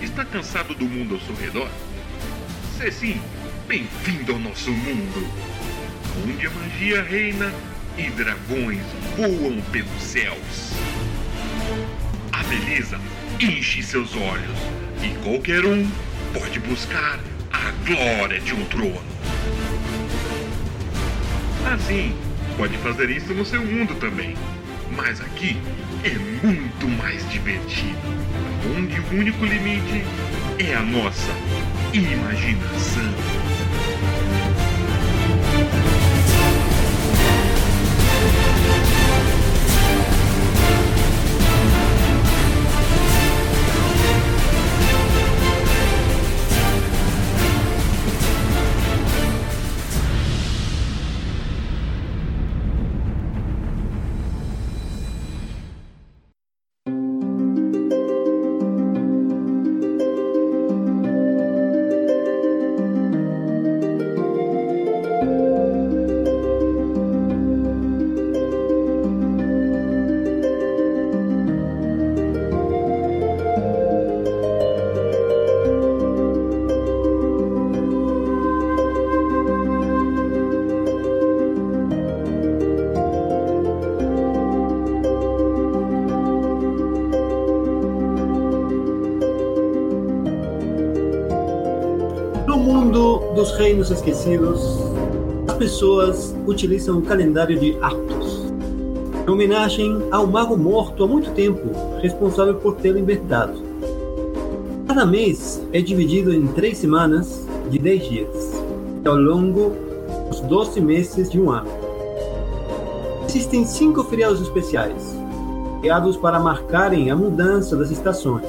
Está cansado do mundo ao seu redor? Se sim, bem-vindo ao nosso mundo, onde a magia reina e dragões voam pelos céus. A beleza enche seus olhos e qualquer um pode buscar a glória de um trono. Assim, pode fazer isso no seu mundo também. Mas aqui é muito mais divertido. Onde o único limite é a nossa imaginação. Reinos esquecidos, as pessoas utilizam o calendário de Arctos, em homenagem ao mago morto há muito tempo, responsável por tê-lo inventado. Cada mês é dividido em três semanas de 10 dias, ao longo dos 12 meses de um ano. Existem cinco feriados especiais, criados para marcarem a mudança das estações.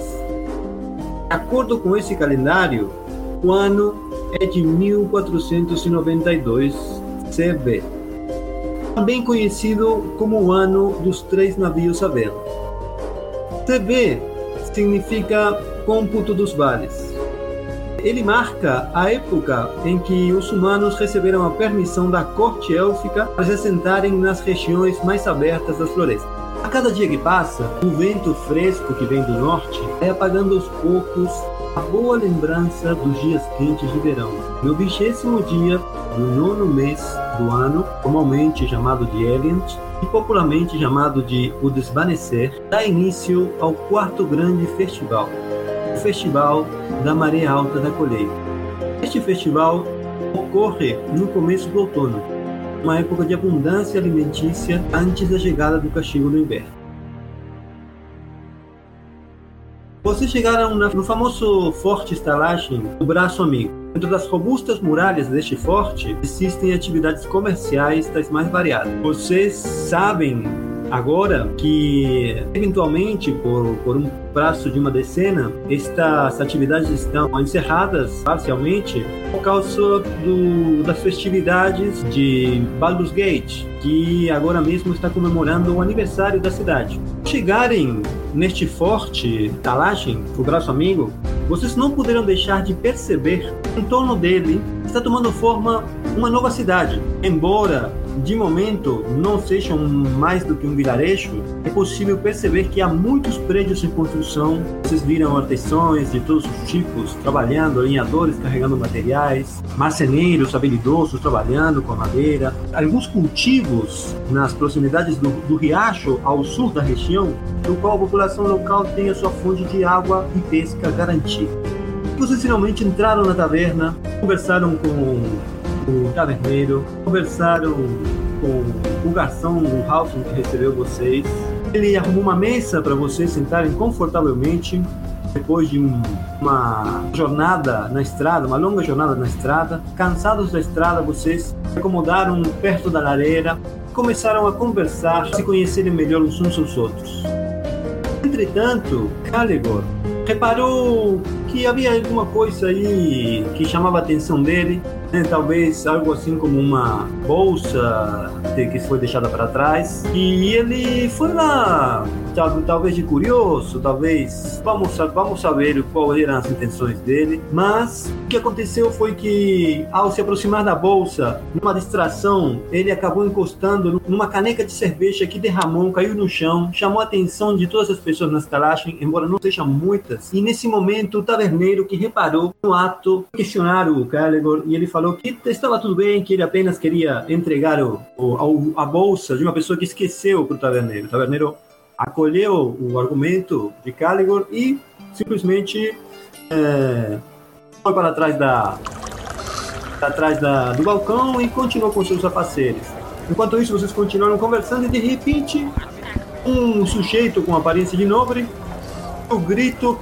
De acordo com esse calendário, o ano é de 1492 CB, também conhecido como o ano dos três navios à vela. Significa cômputo dos vales. Ele marca a época em que os humanos receberam a permissão da corte élfica para se assentarem nas regiões mais abertas das florestas. A cada dia que passa, o vento fresco que vem do norte vai apagando aos poucos a boa lembrança dos dias quentes de verão. No vigésimo dia do nono mês do ano, comumente chamado de Elient, e popularmente chamado de O Desvanecer, dá início ao quarto grande festival, o Festival da Maré Alta da Colheita. Este festival ocorre no começo do outono, uma época de abundância alimentícia antes da chegada do castigo do inverno. Vocês chegaram no famoso Forte Estalagem do Braço Amigo. Dentro das robustas muralhas deste forte existem atividades comerciais das mais variadas. Vocês sabem agora que, eventualmente, por, por um prazo de uma decena, estas atividades estão encerradas parcialmente por causa do, das festividades de Baldur's Gate, que agora mesmo está comemorando o aniversário da cidade. Chegarem neste forte Talagem, o braço amigo, vocês não poderão deixar de perceber em torno dele está tomando forma uma nova cidade. Embora de momento não sejam mais do que um vilarejo, é possível perceber que há muitos prédios em construção. Vocês viram artesãos de todos os tipos trabalhando, alinhadores carregando materiais, marceneiros habilidosos trabalhando com madeira, alguns cultivos nas proximidades do, do riacho ao sul da região, no qual a população local tem a sua fonte de água e pesca garantida. Vocês finalmente entraram na taverna, conversaram com o taverneiro, conversaram com o garçom, o Halson que recebeu vocês. Ele arrumou uma mesa para vocês sentarem confortavelmente depois de um, uma jornada na estrada, uma longa jornada na estrada. Cansados da estrada, vocês se acomodaram perto da lareira, começaram a conversar, se conhecerem melhor uns aos outros. Entretanto, Caligor reparou que havia alguma coisa aí que chamava a atenção dele né, talvez algo assim como uma bolsa que foi deixada para trás. E ele foi lá, talvez de curioso, talvez vamos vamos saber qual eram as intenções dele. Mas o que aconteceu foi que ao se aproximar da bolsa, numa distração, ele acabou encostando numa caneca de cerveja que derramou, caiu no chão, chamou a atenção de todas as pessoas na estalagem, embora não sejam muitas. E nesse momento, o taverneiro que reparou no ato questionaram o Caligor e ele falou que estava tudo bem, que ele apenas queria entregar o, o a bolsa de uma pessoa que esqueceu para o taverneiro. O taverneiro acolheu o argumento de Caligor e simplesmente é, foi para trás da atrás da, do balcão e continuou com seus afaceres. Enquanto isso, vocês continuaram conversando e de repente um sujeito com aparência de nobre, o grito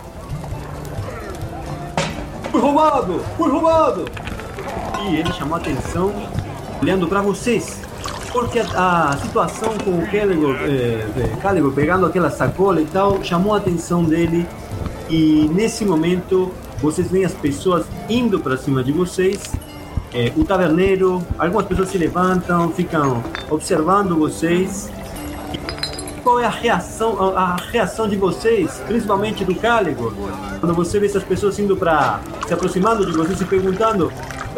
roubado! Fui roubado! E ele chamou a atenção olhando para vocês. Porque a, a, situação com o Caligor, é, é, pegando aquela sacola e tal chamou a atenção dele. E nesse momento vocês veem as pessoas indo para cima de vocês. É, o taverneiro, algumas pessoas se levantam, ficam observando vocês qual é a reação, a, a reação de vocês, principalmente do Cáligo, quando você vê essas pessoas indo para se aproximando de vocês e perguntando: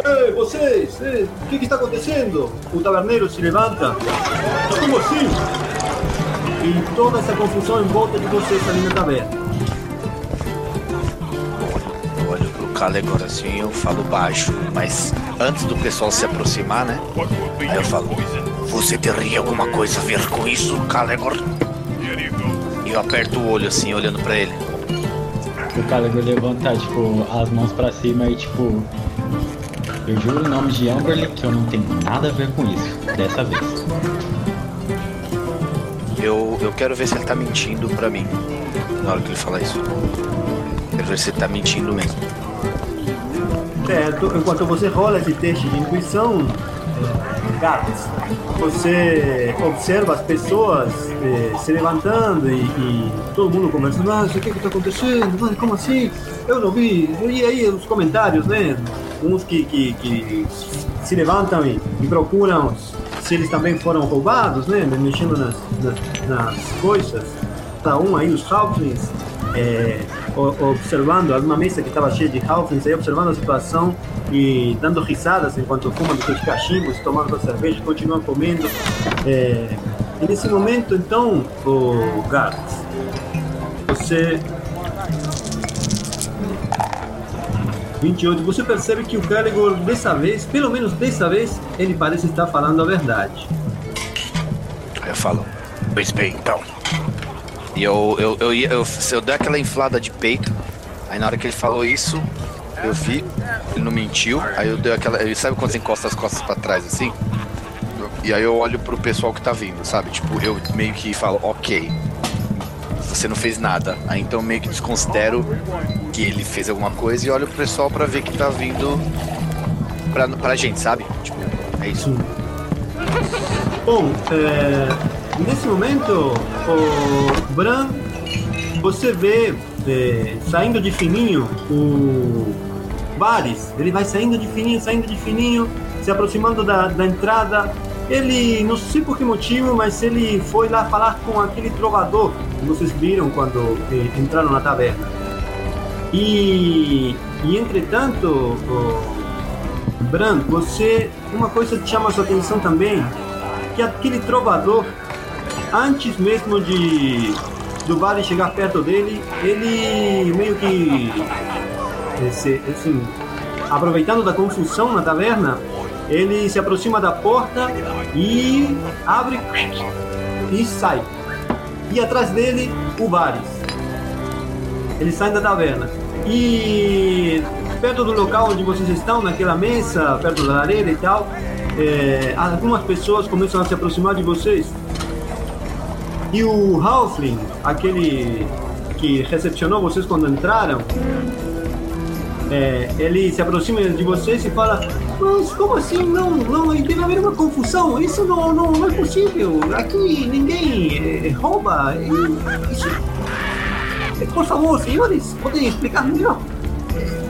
Ei, vocês, ei, o que, que, está acontecendo? O taverneiro se levanta: Como assim? E toda essa confusão em volta de vocês ali na taverna. olho pro Calegor assim, eu falo baixo, mas antes do pessoal se aproximar, né? Aí eu falo: Você teria alguma coisa a ver com isso, Calegor? E eu aperto o olho assim, olhando para ele. O Calegor levanta, tipo, as mãos para cima e, tipo, eu juro em nome de Amberley que eu não tenho nada a ver com isso, dessa vez. Eu, eu quero ver se ele tá mentindo pra mim na hora que ele falar isso. Quero ver se ele tá mentindo mesmo. Certo, enquanto você rola esse teste de intuição, gatos, você observa as pessoas eh, se levantando e, e, todo mundo conversando, ah, o que está acontecendo? Ah, como assim? Eu não vi. E aí os comentários, né? Uns que, que, que se levantam e, e, procuram se eles também foram roubados, né? Mexendo nas, nas, nas coisas. Tá um aí, os Halflings, é, observando, uma mesa que estava cheia de Halflings, aí observando a situação e dando risadas enquanto fumam seus cachimbos, tomando sua cerveja, continuam comendo. É, e nesse momento, então, o Gart, você 28, você percebe que o Caligor, dessa vez, pelo menos dessa vez, ele parece estar falando a verdade. Eu falo, pois bem, então. E eu, eu, eu, eu, eu, eu dei aquela inflada de peito, aí na hora que ele falou isso, eu vi, ele não mentiu, aí eu dei aquela. Sabe quando você encosta as costas para trás assim? E aí eu olho pro pessoal que tá vindo, sabe? Tipo, eu meio que falo, ok, você não fez nada. Aí então meio que desconsidero que ele fez alguma coisa e olho pro pessoal para ver que tá vindo pra, pra gente, sabe? Tipo, é isso. Bom, é, nesse momento, o Bran, você vê é, saindo de fininho o Bares. Ele vai saindo de fininho, saindo de fininho, se aproximando da, da entrada. Ele, não sei por que motivo, mas ele foi lá falar com aquele trovador que vocês viram quando é, entraram na taverna. E, e entretanto, o Bran, você. Uma coisa que chama a sua atenção também, que aquele trovador, antes mesmo de do Vale chegar perto dele, ele meio que. Esse, assim, aproveitando da confusão na taverna, ele se aproxima da porta e abre e sai. E atrás dele, o Vares. Eles saem da taverna. E perto do local onde vocês estão, naquela mesa, perto da lareira e tal, é, algumas pessoas começam a se aproximar de vocês. E o Halfling, aquele que recepcionou vocês quando entraram, é, ele se aproxima de vocês e fala: Mas como assim? Não, não, deve haver uma confusão. Isso não, não, não é possível. Aqui ninguém é, rouba. Isso por favor, senhores, podem explicar melhor?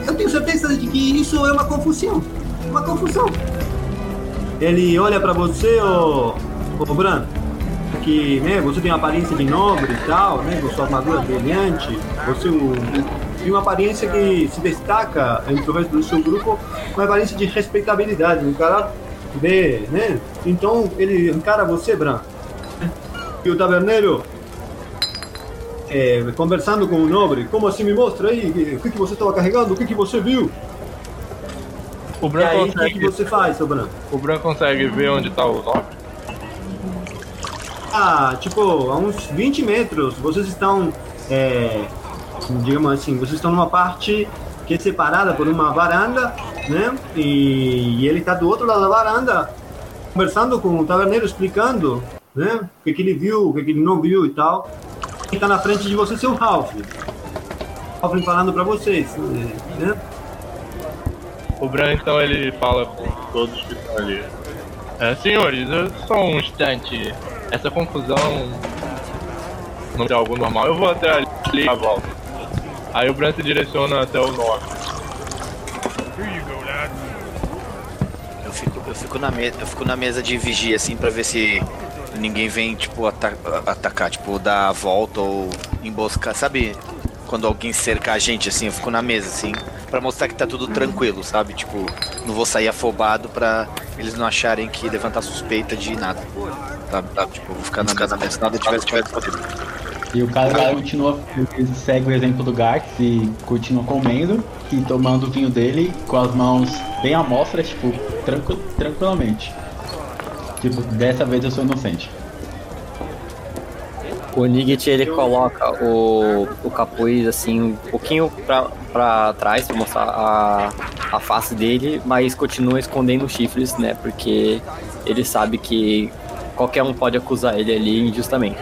Eu tenho certeza de que isso é uma confusão. uma confusão. Ele olha pra você, ô, ô que né, você tem uma aparência de nobre e tal, né, com sua armadura brilhante, você tem uma aparência que se destaca entre o resto do seu grupo, uma aparência de respeitabilidade. O cara vê, né? Então ele encara você, Bran. E o taverneiro é, conversando com o nobre, como assim me mostra aí o que, que você estava carregando, o que, que você viu? O E Bran aí o que, que consegue, você faz, seu Bran? o Bran consegue ver onde tá o nobre? Ah, tipo, a uns 20 metros, vocês estão, é, digamos assim, vocês estão numa parte que é separada por uma varanda, né? E, e ele está do outro lado da varanda, conversando com o taverneiro, explicando, né? O que, que ele viu, o que, que ele não viu e tal. Quem está na frente de você, seu Ralph. Ralph falando para vocês, né? O Bran então ele fala com todos que estão ali. É, senhores, só um instante. Essa confusão não é algo normal. Eu vou até ali e a volta. Aí o Bran se direciona até o norte. Eu fico, eu fico na mesa, eu fico na mesa de vigia assim pra ver se ninguém vem tipo ata- atacar, tipo dar a volta ou emboscar, sabe? Quando alguém cerca a gente assim, eu fico na mesa assim pra mostrar que tá tudo tranquilo, sabe? Tipo, não vou sair afobado pra eles não acharem que levantar suspeita de nada. Tá, tá, tipo, vou ficar na mesa, se nada tivesse tivesse E o cara continua, ele segue o exemplo do Garx e continua comendo e tomando o vinho dele com as mãos bem à mostra, tipo, tranqui- tranquilamente. Tipo, dessa vez eu sou inocente. O Nigit ele coloca o, o capuz assim um pouquinho pra, pra trás pra mostrar a, a face dele, mas continua escondendo os chifres, né? Porque ele sabe que qualquer um pode acusar ele ali injustamente.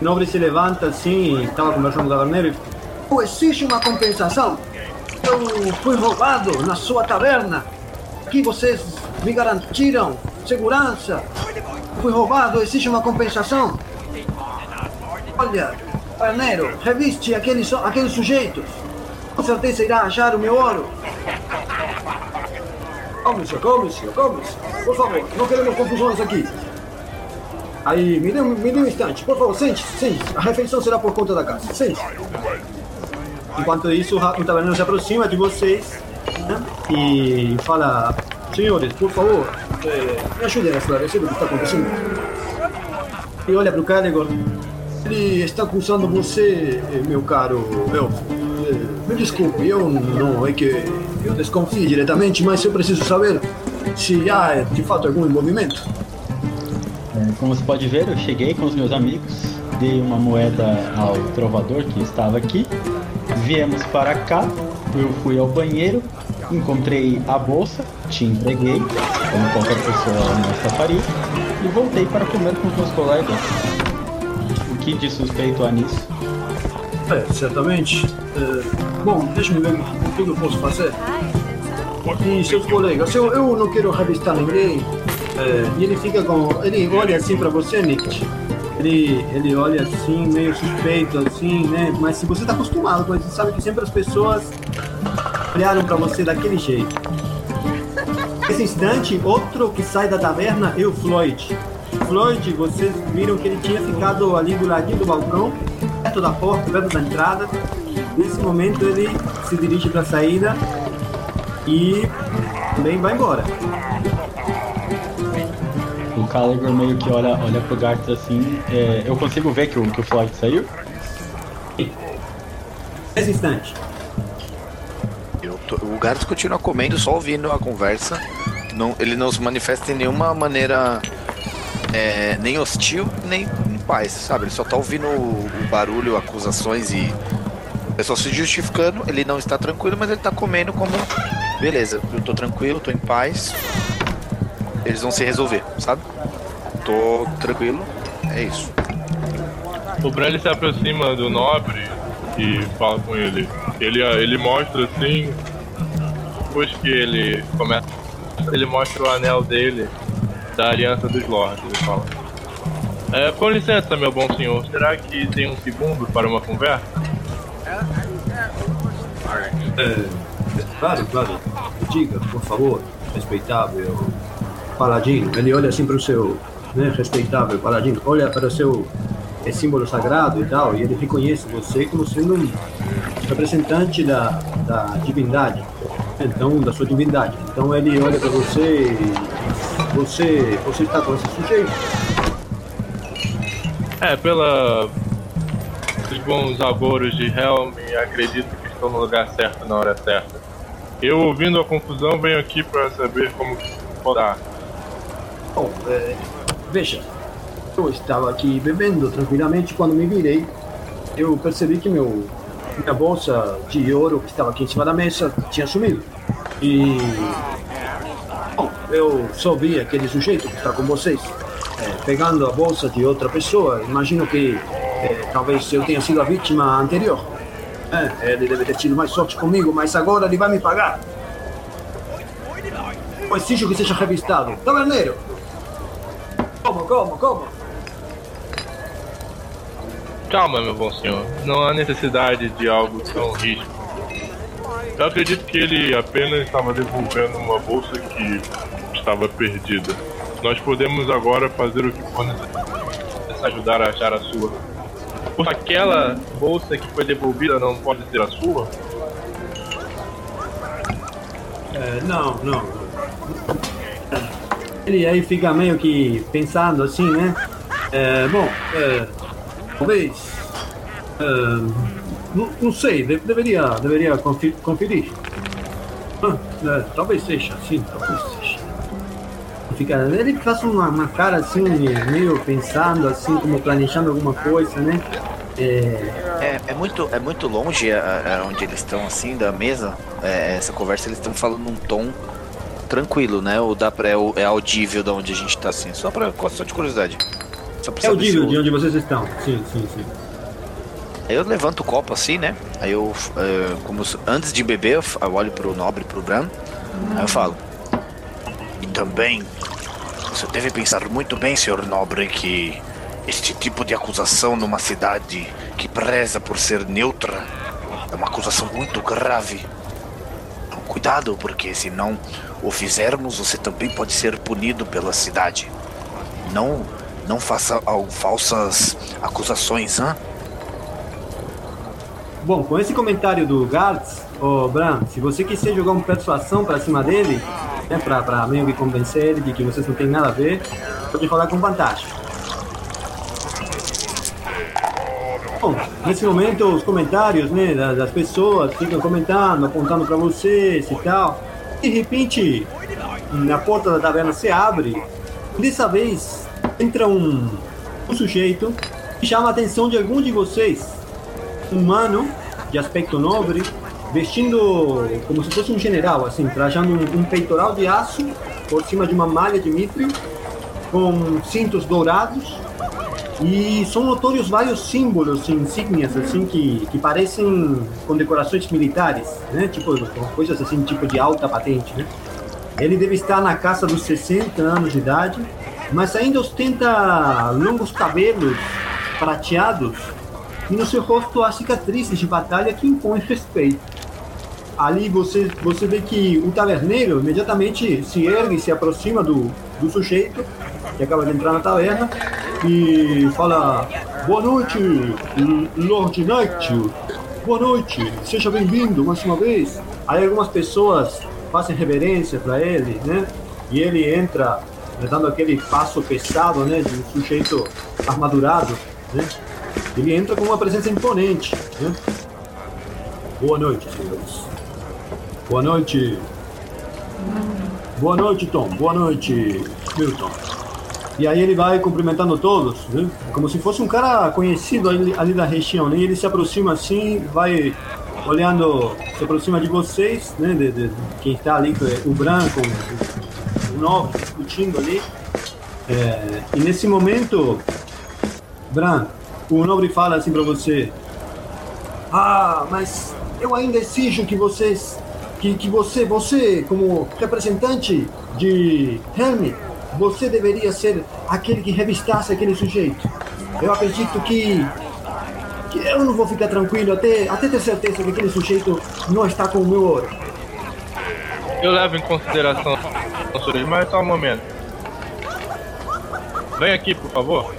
Nobre se levanta assim, estava conversando com o taverneiro e "Oh, existe uma compensação. Eu fui roubado na sua taverna. Que vocês me garantiram segurança. Fui roubado, existe uma compensação. Olha, taverneiro, reviste aqueles, aqueles sujeitos. Com certeza irá achar o meu ouro. Calme-se, calme-se, calme-se. Por favor, não queremos confusões aqui. Aí, me dê, um- me dê um instante, por favor, sente-se, sente-se. A refeição será por conta da casa, sente-se. Enquanto isso, o taverneiro se aproxima de vocês né, e fala: Senhores, por favor, eh, me ajudem a esclarecer o que está acontecendo. E olha para o Caligor. Ele está acusando você, eh, meu caro elfo. Eh, Me desculpe, eu não é que eu desconfie diretamente, mas eu preciso saber se há de fato algum envolvimento. É, como você pode ver, eu cheguei com os meus amigos, dei uma moeda ao trovador que estava aqui, viemos para cá, eu fui ao banheiro, encontrei a bolsa, te entreguei, como qualquer pessoa honesta faria, e voltei para comer com os meus colegas. Que de suspeito há nisso? É, certamente. É, bom, deixa-me ver o que eu posso fazer. E seus colegas, eu, eu não quero revistar ninguém. É, e ele fica com. Ele olha assim pra você, Nick. Ele, ele olha assim, meio suspeito, assim, né? Mas se você tá acostumado com isso, sabe que sempre as pessoas olharam pra você daquele jeito. Nesse instante, outro que sai da taverna é o Floyd. Floyd, vocês viram que ele tinha ficado ali do ladinho do balcão, perto da porta, perto da entrada. Nesse momento ele se dirige para a saída e também vai embora. O Caligor meio que olha, olha pro Garth assim, é, eu consigo ver que o, que o Floyd saiu? Nesse instante. Eu tô- o Garros continua comendo, só ouvindo a conversa. Não, ele não se manifesta em nenhuma maneira é, nem hostil, nem em paz, sabe? Ele só tá ouvindo o, o barulho, acusações e o pessoal se justificando. Ele não está tranquilo, mas ele tá comendo como. Beleza, eu tô tranquilo, tô em paz. Eles vão se resolver, sabe? Tô tranquilo, é isso. O ele se aproxima do nobre e fala com ele. Ele, ele mostra assim. Depois que ele começa. Ele mostra o anel dele da Aliança dos Lords. Ele fala. É, com licença, meu bom senhor. Será que tem um segundo para uma conversa? É, Claro, claro. Diga, por favor, respeitável paladino. Ele olha assim para o seu né, respeitável paladino, olha para o seu é, símbolo sagrado e tal, e ele reconhece você como sendo um representante da, da divindade, então, da sua divindade. Então ele olha para você e você, você está com esse sujeito. É, pela os bons agouros de Helm, acredito que estou no lugar certo na hora certa. Eu, ouvindo a confusão, venho aqui para saber como podar. Bom, é, veja, eu estava aqui bebendo tranquilamente quando me virei. Eu percebi que meu minha bolsa de ouro que estava aqui em cima da mesa tinha sumido. E bom, eu vi aquele sujeito que está com vocês é, pegando a bolsa de outra pessoa. Imagino que é, talvez eu tenha sido a vítima anterior. É, ele deve ter tido mais sorte comigo, mas agora ele vai me pagar. Eu exijo que seja revistado. Taverneiro! Como, como, como? Calma, meu bom senhor. Não há necessidade de algo tão rígido. Eu acredito que ele apenas estava devolvendo uma bolsa que estava perdida. Nós podemos agora fazer o que for necessário ajudar a achar a sua. Porque aquela bolsa que foi devolvida não pode ser a sua? É, não, não. Ele aí fica meio que pensando assim, né? É, bom, é, talvez. é, não, não sei, de- deveria, deveria conferir. Ah, é, talvez seja, sim, talvez seja. Fica, ele faz uma, uma cara assim, meio pensando, assim, como planejando alguma coisa, né? É, É, é muito, é muito longe a- a- onde eles estão assim da mesa. É, essa conversa eles estão falando num tom tranquilo, né? Ou dá pra, é, é audível de onde a gente tá assim. Só pra só de curiosidade. Só pra é o eu- de onde vocês estão. Sim, sim, sim. Aí eu levanto o copo assim, né? Aí eu, é, como antes de beber, eu olho pro nobre, pro Bran. Aí eu falo. E também, você deve pensar muito bem, senhor nobre, que este tipo de acusação numa cidade que preza por ser neutra é uma acusação muito grave. Então, cuidado, porque se não o fizermos, você também pode ser punido pela cidade. Não, não faça al- falsas acusações, hã? Bom, com esse comentário do Gartz, ô Bran, se você quiser jogar uma persuasão pra cima dele, né, pra, pra meio que convencer ele de que vocês não tem nada a ver, pode rolar com vantagem. Bom, nesse momento os comentários né, da- das pessoas ficam comentando, apontando pra vocês e tal. De repente, na porta da taverna se abre. Dessa vez entra um, um sujeito que chama a atenção de algum de vocês humano, de aspecto nobre, vestindo como se fosse um general, assim, trajando um, um peitoral de aço por cima de uma malha de mitrio, com cintos dourados, e são notórios vários símbolos, insígnias, assim, que, que parecem condecorações militares, né? Tipo, coisas assim, tipo de alta patente, né? Ele deve estar na casa dos 60 anos de idade, mas ainda ostenta longos cabelos prateados e no seu rosto há cicatrizes de batalha que impõem respeito. Ali você, você vê que o taverneiro imediatamente se ergue se aproxima do, do sujeito que acaba de entrar na taverna e fala: Boa noite, Lord Knight. Boa noite, seja bem-vindo mais uma vez. Aí algumas pessoas fazem reverência para ele, né? E ele entra dando aquele passo pesado, né? De um sujeito armadurado, né? Ele entra com uma presença imponente, né? Boa noite, senhores. Boa noite. Boa noite, Tom. Boa noite, Milton. E aí ele vai cumprimentando todos, né? Como se fosse um cara conhecido ali, ali da região, né? E ele se aproxima assim, vai olhando, se aproxima de vocês, né? De, de- de quem está ali, o branco, o, o novo, discutindo ali. É, e nesse momento, Bran, o nobre fala assim pra você: Ah, mas eu ainda exijo que vocês, que, que você, você como representante de Helm, você deveria ser aquele que revistasse aquele sujeito. Eu acredito que, que eu não vou ficar tranquilo até, até ter certeza que aquele sujeito não está com o meu ouro. Eu levo em consideração, mas só um momento. Vem aqui, por favor.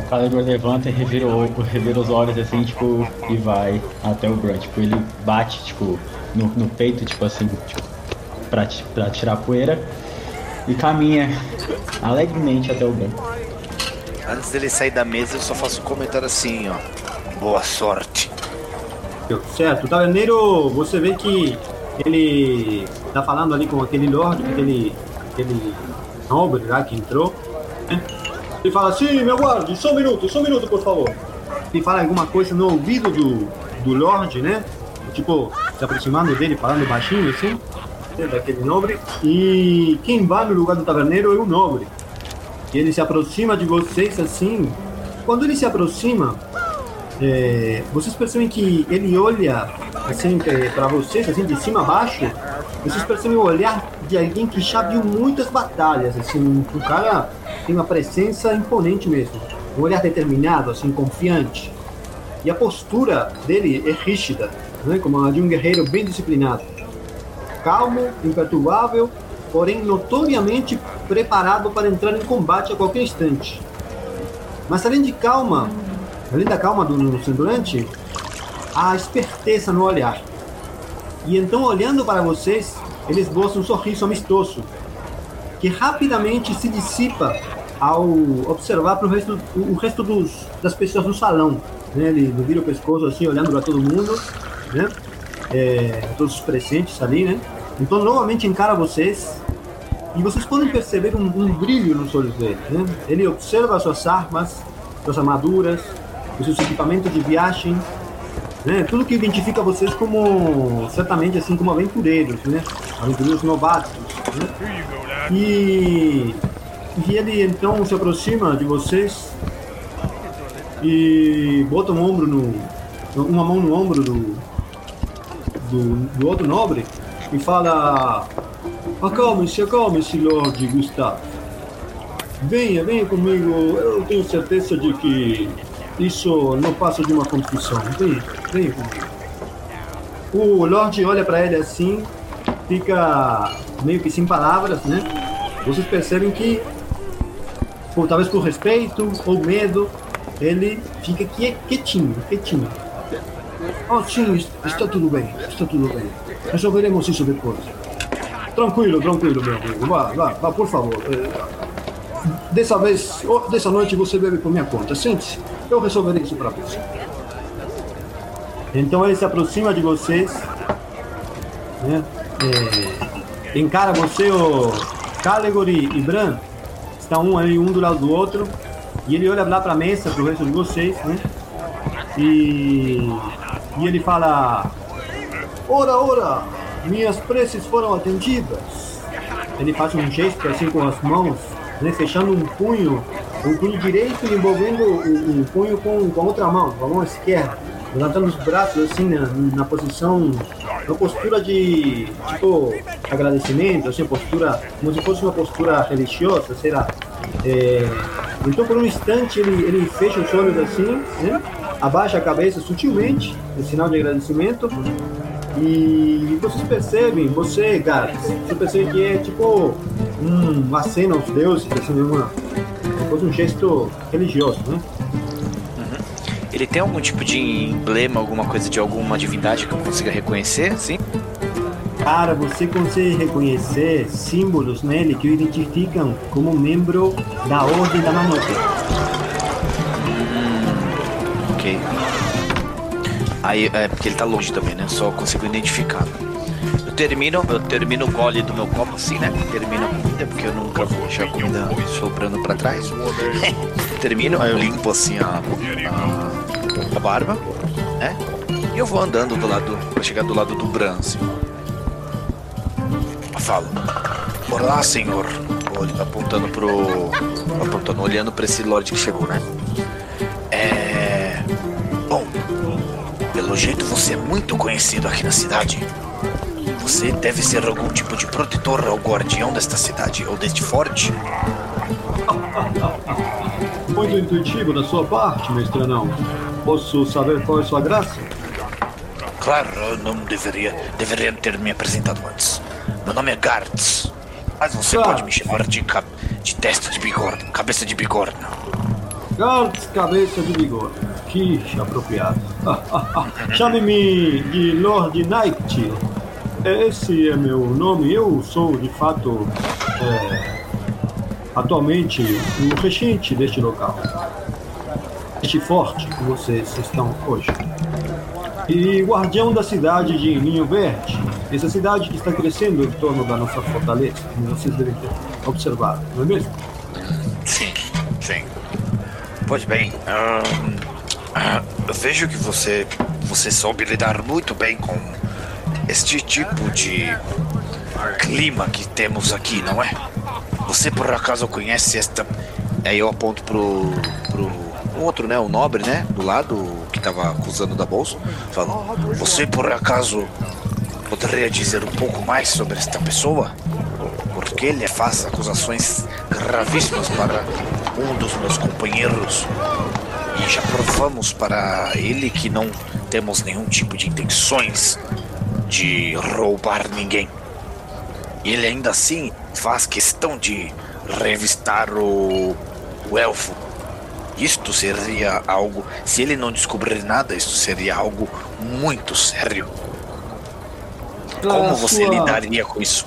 O Caledor levanta e revira, o, revira os olhos assim, tipo, e vai até o Grunt. Tipo, ele bate, tipo, no, no peito, tipo assim, tipo, pra, pra tirar a poeira e caminha alegremente até o Grunt. Antes dele sair da mesa, eu só faço um comentário assim, ó. Boa sorte. Certo, o taverneiro, você vê que ele tá falando ali com aquele lord, aquele, aquele nobre lá que entrou. Né? Ele fala assim, meu guarda, só um minuto, só um minuto, por favor. Ele fala alguma coisa no ouvido do, do lord, né? Tipo, se aproximando dele, falando baixinho assim, né? daquele nobre. E quem vai no lugar do taverneiro é o nobre. E ele se aproxima de vocês assim. Quando ele se aproxima, é, vocês percebem que ele olha assim para vocês, assim de cima a baixo. Vocês percebem o olhar de alguém que já viu muitas batalhas, assim, um cara tem uma presença imponente mesmo, um olhar determinado, assim, confiante. E a postura dele é rígida, né, como a de um guerreiro bem disciplinado, calmo, imperturbável, porém notoriamente preparado para entrar em combate a qualquer instante. Mas além de calma, além da calma do, no semblante, há esperteza no olhar. E então, olhando para vocês, ele esboça um sorriso amistoso, que rapidamente se dissipa ao observar para o resto, o resto dos, das pessoas no salão. Né? Ele vira o pescoço assim, olhando para todo mundo, né? É, todos os presentes ali, né? Então, novamente encara vocês e vocês podem perceber um, um brilho nos olhos dele. Né? Ele observa suas armas, suas armaduras, os seus equipamentos de viagem, né? Tudo que identifica vocês como certamente assim como aventureiros, né? Aventureiros novatos, né? E, e ele então se aproxima de vocês e bota um ombro no uma mão no ombro do do, do outro nobre e fala acalme-se, acalme-se, Lord Gustavo. Venha, venha comigo. Eu tenho certeza de que isso não passa de uma confusão. Venha, venha comigo. O Lorde olha para ele assim, fica meio que sem palavras, né? Vocês percebem que, por, talvez por respeito ou medo, ele fica quietinho, quietinho. Oh, sim, está tudo bem, está tudo bem. Resolveremos isso depois. Tranquilo, tranquilo, meu amigo. Vá, vá, vá, por favor. Dessa vez, dessa noite você bebe por minha conta. Sente-se, eu resolverei isso para você. Então ele se aproxima de vocês, né? É, encara você, o Caligori e Bran, estão um ali, um do lado do outro, e ele olha lá para a mesa, para o resto de vocês, né? E, e ele fala: Ora, ora, minhas preces foram atendidas. Ele faz um gesto assim com as mãos, né, fechando um punho, o punho direito envolvendo o, o punho com, com a outra mão, com a mão esquerda, levantando os braços assim na, na posição, na postura de tipo agradecimento, assim, postura, como se fosse uma postura religiosa, sei lá. É, então por um instante ele, ele fecha os olhos assim, né, abaixa a cabeça sutilmente, em sinal de agradecimento, e vocês percebem, você, cara, você percebe que é tipo um aceno aos deuses, assim, uma, um gesto religioso, né? Uhum. Ele tem algum tipo de emblema, alguma coisa de alguma divindade que eu consiga reconhecer, sim? Cara, você consegue reconhecer símbolos nele que o identificam como membro da Ordem da Manota. Hum, ok. Aí, é porque ele tá longe também, né? Só consigo identificar. Termino, eu termino o gole do meu copo assim, né? Termino a comida, porque eu nunca vou deixar a comida sobrando pra trás. termino, aí eu limpo assim a, a, a, barba, né? E eu vou andando do lado, pra chegar do lado do Bran, assim. Eu falo, olá, senhor. Apontando pro. Apontando, olhando pra esse Lorde que chegou, né? É. Bom, pelo jeito você é muito conhecido aqui na cidade. Você deve ser algum tipo de protetor ou guardião desta cidade ou deste forte. Muito intuitivo da sua parte, mestre Anão. Posso saber qual é sua graça? Claro, eu não deveria, deveria ter me apresentado antes. Meu nome é Gartz. Mas você Gartz. pode me chamar de, de testa de bigorna, cabeça de bigorna. Gartz, cabeça de vigor. Que apropriado. Chame-me de Lord Night. Esse é meu nome. Eu sou, de fato, é, atualmente o regente deste local. Este forte que vocês estão hoje. E guardião da cidade de Ninho Verde. Essa cidade que está crescendo em torno da nossa fortaleza, como vocês devem ter observado, não é mesmo? Sim, sim. Pois bem, eu vejo que você, você soube lidar muito bem com este tipo de clima que temos aqui, não é? Você por acaso conhece esta. Aí eu aponto pro. pro outro, né? O nobre, né? Do lado, que tava acusando da bolsa. Falo, você por acaso poderia dizer um pouco mais sobre esta pessoa? Porque ele faz acusações gravíssimas para um dos meus companheiros. E já provamos para ele que não temos nenhum tipo de intenções de roubar ninguém. Ele ainda assim faz questão de revistar o, o elfo. Isto seria algo. Se ele não descobrir nada, isto seria algo muito sério. Pela Como você sua- lidaria com isso?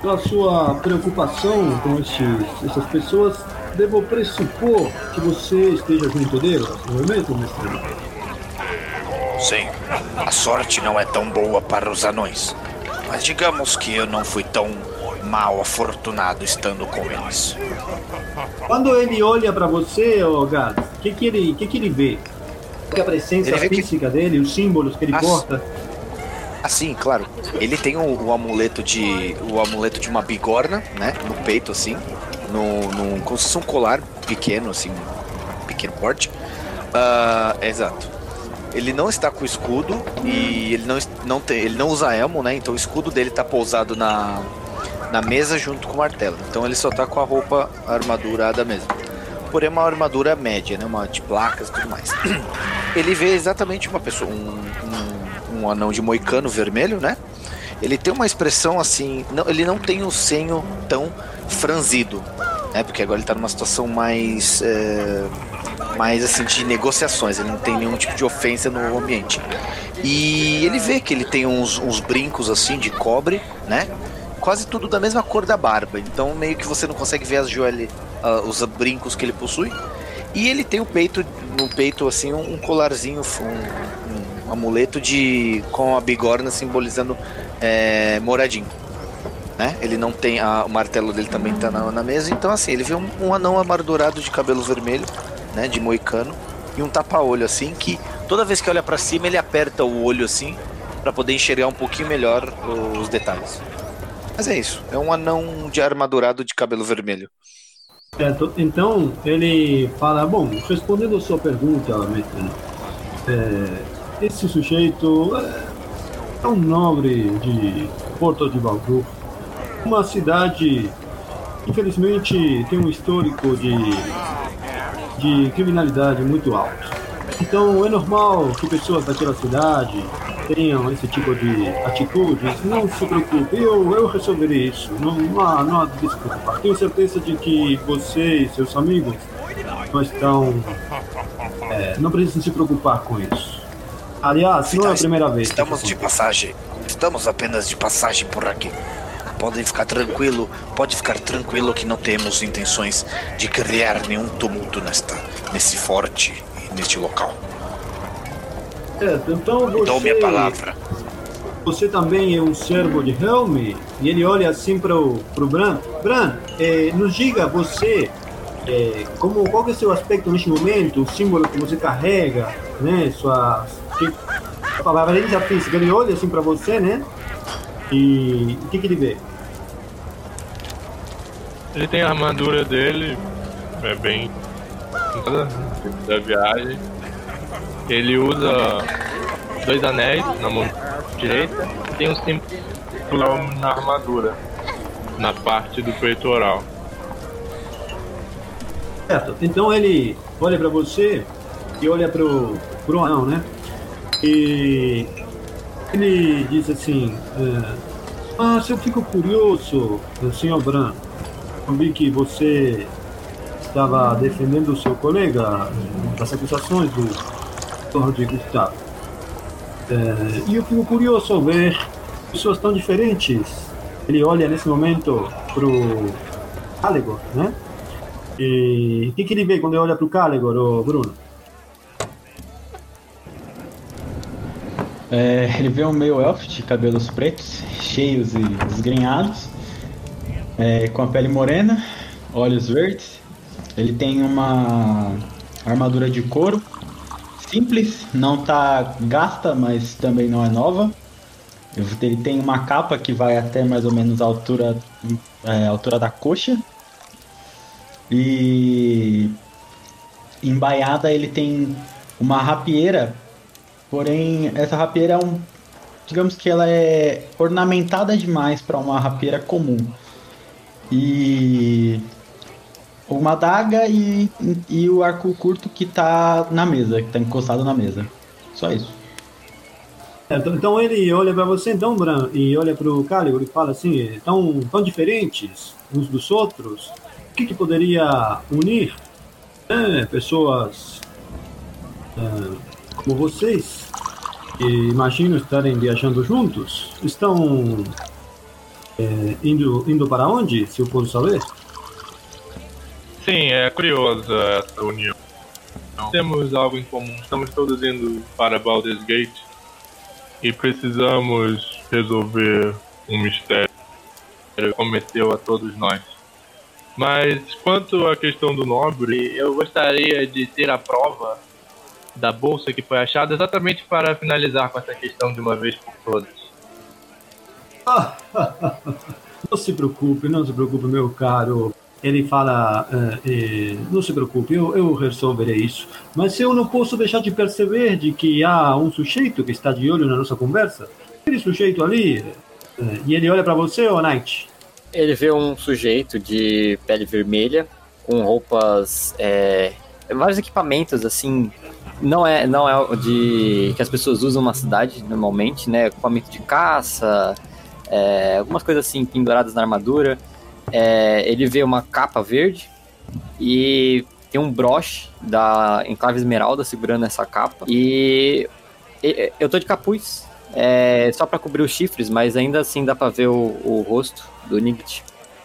Pela sua preocupação com estes, essas pessoas, devo pressupor que você esteja junto deles, não é mesmo, mestre? Sim, a sorte não é tão boa para os anões. Mas digamos que eu não fui tão mal afortunado estando com eles. Quando ele olha pra você, ô Gats, o que, que, ele, que, que ele vê? A presença vê que- física dele, os símbolos que ele As- porta. Assim, claro, ele tem o, o amuleto de. o amuleto de uma bigorna, né? No peito, assim. No, no, como se fosse um colar pequeno, assim, pequeno porte. Ah, exato. Ele não está com escudo e ele não, não, tem, ele não usa elmo, né? Então o escudo dele tá pousado na, na mesa junto com o martelo. Então ele só tá com a roupa armadurada mesmo. Porém, uma armadura média, né? Uma de placas e tudo mais. Ele vê exatamente uma pessoa, um, um, um anão de moicano vermelho, né? Ele tem uma expressão assim. Não, ele não tem o senho tão franzido, né? Porque agora ele tá numa situação mais. é, mais assim, de negociações. Ele não tem nenhum tipo de ofensa no ambiente. E ele vê que ele tem uns, uns brincos assim de cobre, né? Quase tudo da mesma cor da barba. Então meio que você não consegue ver as joelhas, ah, os brincos que ele possui. E ele tem o peito, no peito assim, um, colarzinho, um, um amuleto de com a bigorna simbolizando é, moradinho. Né? Ele não tem a- o martelo dele também tá na, na mesa, então assim, ele vê um, um anão amargurado de cabelo vermelho, né, de moicano, e um tapa-olho assim que toda vez que olha pra cima ele aperta o olho assim pra poder enxergar um pouquinho melhor os detalhes. Mas é isso, é um anão de armadurado de cabelo vermelho. Certo? Então, ele fala, bom, respondendo a sua pergunta, é, esse sujeito é, é um nobre de Porto de Valdur, uma cidade, infelizmente, tem um histórico de, de criminalidade muito alto. Então, é normal que pessoas daquela cidade tenham esse tipo de atitudes. Não se preocupe, eu, eu resolverei isso. Não, não, há, não há de se preocupar. Tenho certeza de que você e seus amigos não estão. é, não precisam se preocupar com isso. Aliás, não é a primeira vez. Estamos de passagem. Estamos apenas de passagem por aqui. Podem ficar tranquilo, pode ficar tranquilo que não temos intenções de criar nenhum tumulto nesta, nesse forte e neste local. Certo, então você. Dou minha palavra. Você também é um servo de Helm? E ele olha assim para o Bran. Bran, eh, nos diga você eh, como, qual é o seu aspecto neste momento, o símbolo que você carrega, né? Sua que, a aparência física. Ele olha assim para você, né? E o que, que ele vê? Ele tem a armadura dele, é bem da viagem. Ele usa dois anéis na mão direita e tem um símbolo na armadura, na parte do peitoral. Certo. Então ele olha para você e olha pro, pro anão, né? E ele diz assim: é, Mas eu fico curioso, senhor Bran. Vi que você estava defendendo o seu colega das acusações do Lord Gustavo. É, e eu fico curioso ver pessoas tão diferentes. Ele olha nesse momento pro Caligor, né? E o que, que ele vê quando ele olha pro Caligor, ô Bruno? É, ele vê um meio elfo de cabelos pretos, cheios e desgrenhados, é, com a pele morena, olhos verdes. Ele tem uma armadura de couro, simples, não tá gasta, mas também não é nova. Ele tem uma capa que vai até mais ou menos a altura, é, altura da coxa. E embaiada ele tem uma rapieira Porém, essa rapieira é um. Digamos que ela é ornamentada demais para uma rapieira comum. E. Uma adaga e, e o arco curto que tá na mesa, que tá encostado na mesa. Só isso. É, então, ele olha para você, então, Bran, e olha para o Caligor e fala assim: tão, tão diferentes uns dos outros. O que, que poderia unir é, pessoas é, como vocês, que imagino estarem viajando juntos, estão é, indo, indo para onde, se eu posso saber? Sim, é curiosa essa união. Temos algo em comum. Estamos todos indo para Baldur's Gate e precisamos resolver um mistério que cometeu a todos nós. Mas quanto à questão do nobre, eu gostaria de ter a prova da bolsa que foi achada, exatamente para finalizar com essa questão de uma vez por todas. não se preocupe, não se preocupe, meu caro. Ele fala, uh, não se preocupe, eu, eu resolverei isso. Mas eu não posso deixar de perceber de que há um sujeito que está de olho na nossa conversa. Aquele sujeito ali, uh, e ele olha para você, ô Knight? Ele vê um sujeito de pele vermelha, com roupas, é, vários equipamentos assim não é, não é de que as pessoas usam na cidade normalmente, né? Equipamento de caça, é, algumas coisas assim penduradas na armadura. É, ele vê uma capa verde e tem um broche da Enclave Esmeralda segurando essa capa. E, e eu tô de capuz, é, só para cobrir os chifres, mas ainda assim dá para ver o, o rosto do Nigit.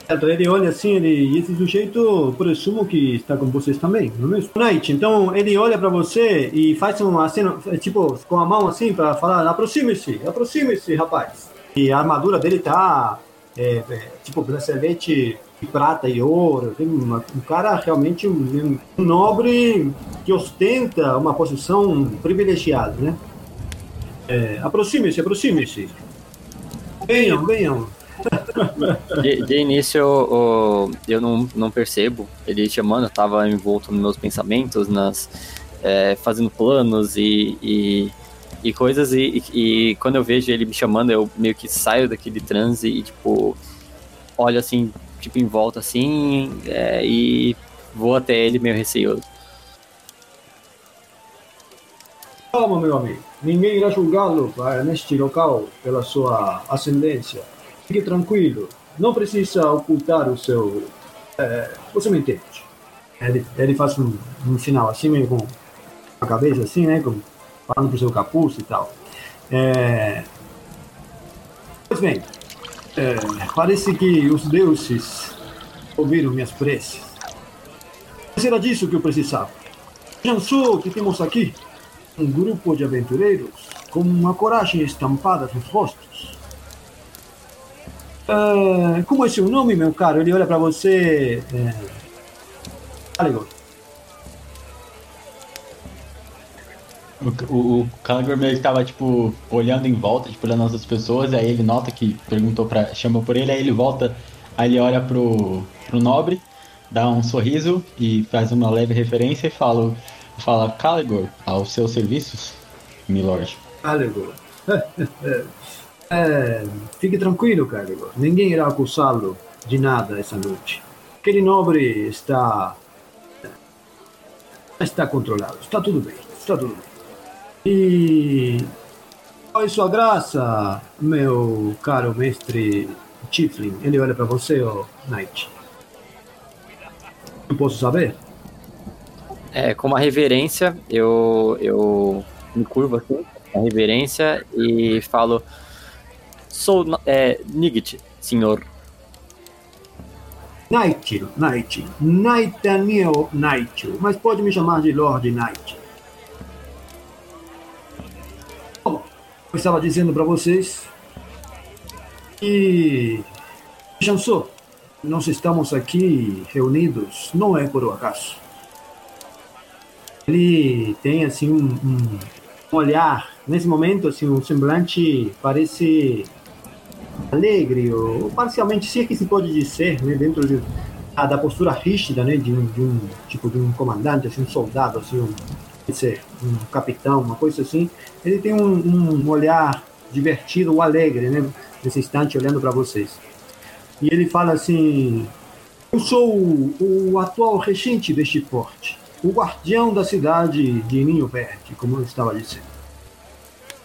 Ele olha assim, ele, e esse sujeito, presumo que está com vocês também, não é mesmo? Knight, então ele olha para você e faz um aceno, tipo, com a mão assim, para falar: aproxime-se, aproxime-se, rapaz. E a armadura dele tá, é, é, tipo, bracelete de prata e ouro. Uma, um cara realmente um, um nobre que ostenta uma posição privilegiada, né? É, aproxime-se, aproxime-se. Venham, venham. De, de início eu, eu não, não percebo ele chamando, eu tava envolto nos meus pensamentos, nas, é, fazendo planos e, e, e coisas, e, e, quando eu vejo ele me chamando, eu meio que saio daquele transe e tipo, olho assim, tipo, em volta assim, é, e vou até ele meio receoso. Calma, meu amigo. Ninguém irá julgá-lo neste local pela sua ascendência Fique tranquilo, não precisa ocultar o seu. É, você me entende. Ele, ele faz um, um sinal assim, meio com a cabeça, assim, né? Com, falando pro seu capuz e tal. É, pois bem, é, parece que os deuses ouviram minhas preces. Mas era disso que eu precisava. Pensou que temos aqui um grupo de aventureiros com uma coragem estampada nos rostos Uh, como é seu nome, meu caro? Ele olha para você. É... Caligor. O, o, o Caligor meio estava tipo olhando em volta, tipo olhando as outras pessoas, aí ele nota que perguntou para chamou por ele, aí ele volta, aí ele olha pro, pro nobre, dá um sorriso e faz uma leve referência e fala, fala Caligor, aos seus serviços, milord. Caligor. É, fique tranquilo, Caligo. Ninguém irá acusá-lo de nada essa noite. Aquele nobre está. está controlado. Está tudo bem. Está tudo bem. E. Oi, sua graça, meu caro mestre Tiflin. Ele olha para você, ó, Knight. Eu posso saber? É, com uma reverência, eu, eu me curvo assim, a reverência, e falo: Sou é, Nigit, senhor. Knight, Knight. Nathaniel Knight. Mas pode me chamar de Lord Knight. Eu estava dizendo para vocês que. Jansou, nós estamos aqui reunidos, não é por um acaso. Ele tem assim um, um, olhar, nesse momento, assim, um semblante parece alegre, ou parcialmente, se é que se pode dizer, né, dentro de, ah, da postura rígida, né, de um, de um, tipo de um comandante, assim, um soldado, assim, um, dizer, um capitão, uma coisa assim, ele tem um, um olhar divertido ou alegre, né, nesse instante, olhando para vocês. E ele fala assim: Eu sou o, o atual regente deste porte, o guardião da cidade de Ninho Verde, como eu estava dizendo.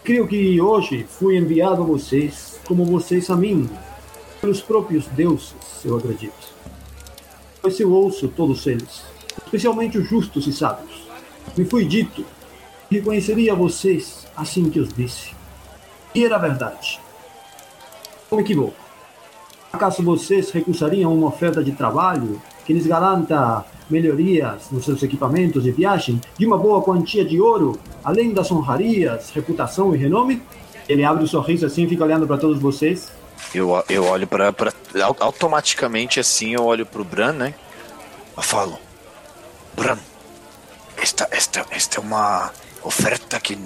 Creio que hoje fui enviado a vocês, como vocês a mim, pelos próprios deuses, eu acredito. Pois eu ouço todos eles, especialmente os justos e sábios. Me foi dito que reconheceria vocês assim que os disse. E era verdade. Não me equivoco. Acaso vocês recusariam uma oferta de trabalho que lhes garanta melhorias nos seus equipamentos de viagem de uma boa quantia de ouro, além das honrarias, reputação e renome? Ele abre um sorriso assim e fica olhando para todos vocês. Eu, eu olho para automaticamente assim, eu olho pro Bran, né? Eu falo: Bran, esta, esta, esta é uma oferta que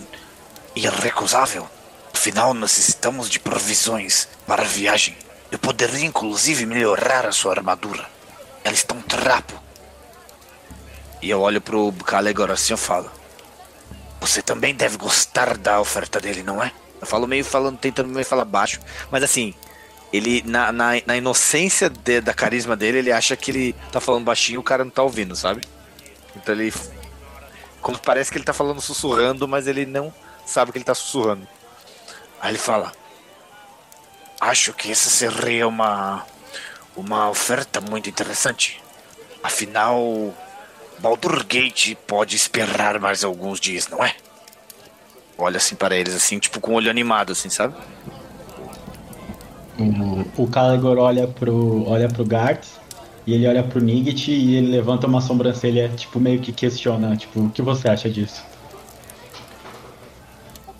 irrecusável. Afinal, necessitamos de provisões para a viagem. Eu poderia inclusive melhorar a sua armadura. Ela está um trapo. E eu olho pro Calegor assim e falo: Você também deve gostar da oferta dele, não é? Eu falo meio falando, tentando meio falar baixo, mas assim, ele, na, na, na inocência de, da carisma dele, ele acha que ele tá falando baixinho e o cara não tá ouvindo, sabe? Então ele. Como parece que ele tá falando sussurrando, mas ele não sabe que ele tá sussurrando. Aí ele fala: Acho que essa seria uma uma oferta muito interessante. Afinal, Baldur Gate pode esperar mais alguns dias, não é? Olha assim para eles, assim, tipo com o olho animado, assim, sabe? O, o Caligor olha pro, olha pro Garth e ele olha pro Nigit e ele levanta uma sobrancelha, tipo, meio que questiona, tipo, o que você acha disso?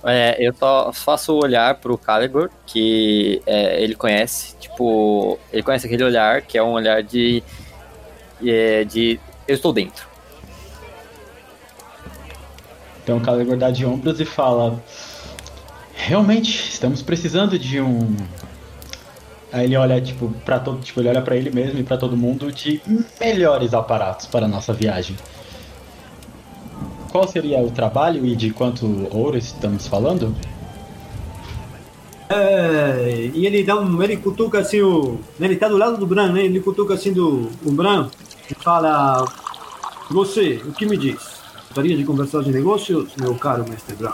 É, eu só faço olhar pro Caligor, que é, ele conhece, tipo, ele conhece aquele olhar, que é um olhar de. É, de eu estou dentro. Então o Caligor dá de ombros e fala: Realmente, estamos precisando de um. Aí ele olha, tipo, para todo, tipo, ele olha para ele mesmo e para todo mundo de melhores aparatos para a nossa viagem qual seria o trabalho e de quanto ouro estamos falando? É, e ele dá um. Ele cutuca assim o. Ele tá do lado do Bran, né? Ele cutuca assim do o Bran e fala. Você, o que me diz? Gostaria de conversar de negócios, meu caro mestre Bran?